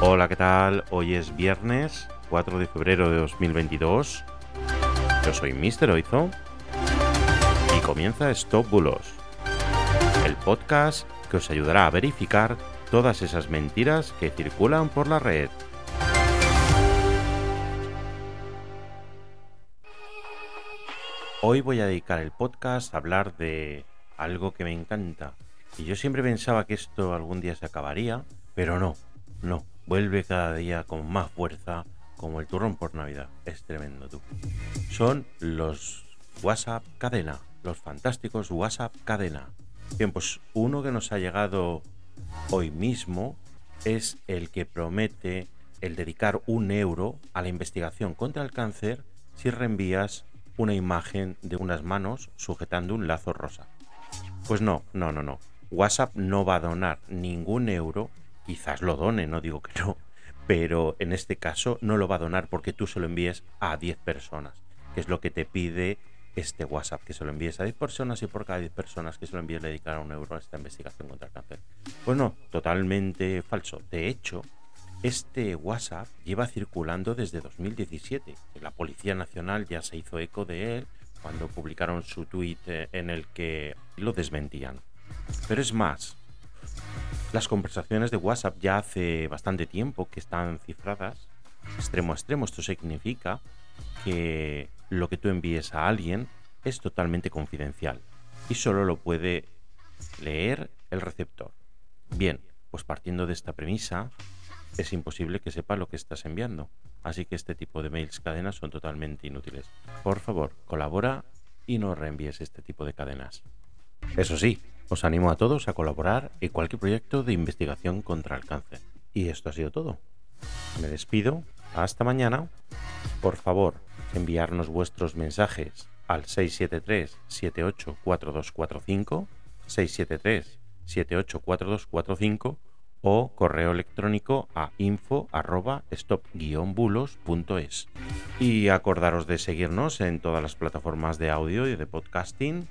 Hola, ¿qué tal? Hoy es viernes 4 de febrero de 2022. Yo soy Mr. Oizo y comienza Stop Bulos, el podcast que os ayudará a verificar todas esas mentiras que circulan por la red. Hoy voy a dedicar el podcast a hablar de algo que me encanta. Y yo siempre pensaba que esto algún día se acabaría, pero no, no, vuelve cada día con más fuerza, como el turrón por Navidad. Es tremendo, tú. Son los WhatsApp cadena, los fantásticos WhatsApp cadena. Bien, pues uno que nos ha llegado hoy mismo es el que promete el dedicar un euro a la investigación contra el cáncer si reenvías una imagen de unas manos sujetando un lazo rosa. Pues no, no, no, no. WhatsApp no va a donar ningún euro, quizás lo done, no digo que no, pero en este caso no lo va a donar porque tú se lo envíes a 10 personas, que es lo que te pide este WhatsApp, que se lo envíes a 10 personas y por cada 10 personas que se lo envíes le dedicará un euro a esta investigación contra el cáncer. Pues no, totalmente falso. De hecho, este WhatsApp lleva circulando desde 2017. La Policía Nacional ya se hizo eco de él cuando publicaron su tweet eh, en el que lo desmentían. Pero es más, las conversaciones de WhatsApp ya hace bastante tiempo que están cifradas extremo a extremo. Esto significa que lo que tú envíes a alguien es totalmente confidencial y solo lo puede leer el receptor. Bien, pues partiendo de esta premisa, es imposible que sepa lo que estás enviando. Así que este tipo de mails cadenas son totalmente inútiles. Por favor, colabora y no reenvíes este tipo de cadenas. Eso sí, os animo a todos a colaborar en cualquier proyecto de investigación contra el cáncer. Y esto ha sido todo. Me despido. Hasta mañana. Por favor, enviarnos vuestros mensajes al 673 784245 673 784245 o correo electrónico a info arroba stop bulos.es. Y acordaros de seguirnos en todas las plataformas de audio y de podcasting.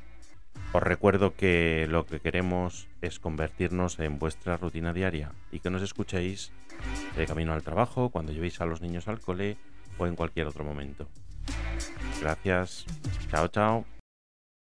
Os recuerdo que lo que queremos es convertirnos en vuestra rutina diaria y que nos escuchéis de camino al trabajo, cuando llevéis a los niños al cole o en cualquier otro momento. Gracias. Chao, chao.